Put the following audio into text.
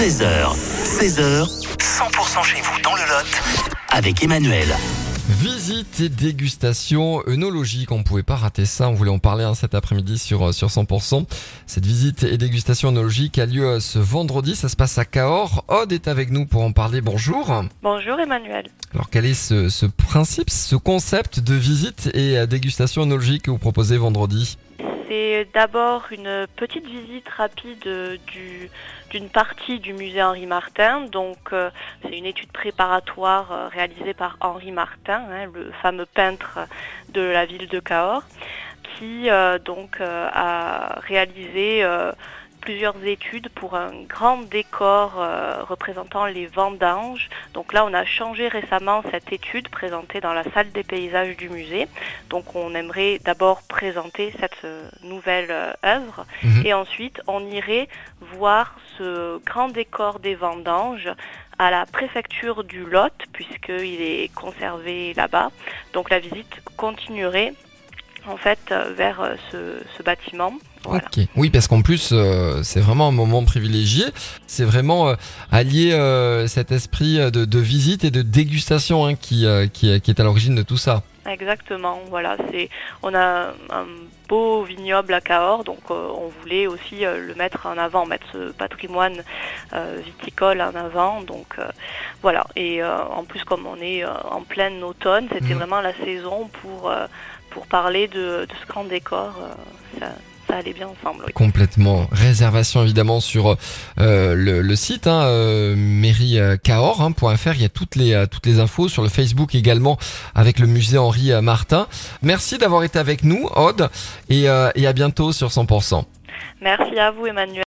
13h, 16h, 100% chez vous dans le Lot avec Emmanuel. Visite et dégustation œnologique, on ne pouvait pas rater ça, on voulait en parler hein, cet après-midi sur, euh, sur 100%. Cette visite et dégustation œnologique a lieu euh, ce vendredi, ça se passe à Cahors. Aude est avec nous pour en parler, bonjour. Bonjour Emmanuel. Alors quel est ce, ce principe, ce concept de visite et euh, dégustation œnologique que vous proposez vendredi? C'est d'abord une petite visite rapide euh, du- d'une partie du musée Henri Martin. Donc euh, c'est une étude préparatoire euh, réalisée par Henri Martin, hein, le fameux peintre de la ville de Cahors, qui donc a réalisé plusieurs études pour un grand décor euh, représentant les vendanges. Donc là, on a changé récemment cette étude présentée dans la salle des paysages du musée. Donc on aimerait d'abord présenter cette euh, nouvelle euh, œuvre Mhm. et ensuite on irait voir ce grand décor des vendanges à la préfecture du Lot puisqu'il est conservé là-bas. Donc la visite continuerait en fait euh, vers euh, ce, ce bâtiment. Voilà. Oui, parce qu'en plus, euh, c'est vraiment un moment privilégié. C'est vraiment euh, allier euh, cet esprit de, de visite et de dégustation hein, qui, qui, qui est à l'origine de tout ça. Exactement, voilà, c'est on a un beau vignoble à Cahors, donc on voulait aussi le mettre en avant, mettre ce patrimoine viticole en avant, donc voilà. Et en plus, comme on est en plein automne, c'était Mhm. vraiment la saison pour pour parler de, de ce grand décor. euh, ça, ça allait bien ensemble. oui. Complètement. Réservation évidemment sur euh, le, le site hein, euh, mairie-cahors.fr. Il y a toutes les, euh, toutes les infos sur le Facebook également avec le musée Henri euh, Martin. Merci d'avoir été avec nous, Aude, et, euh, et à bientôt sur 100%. Merci à vous, Emmanuel.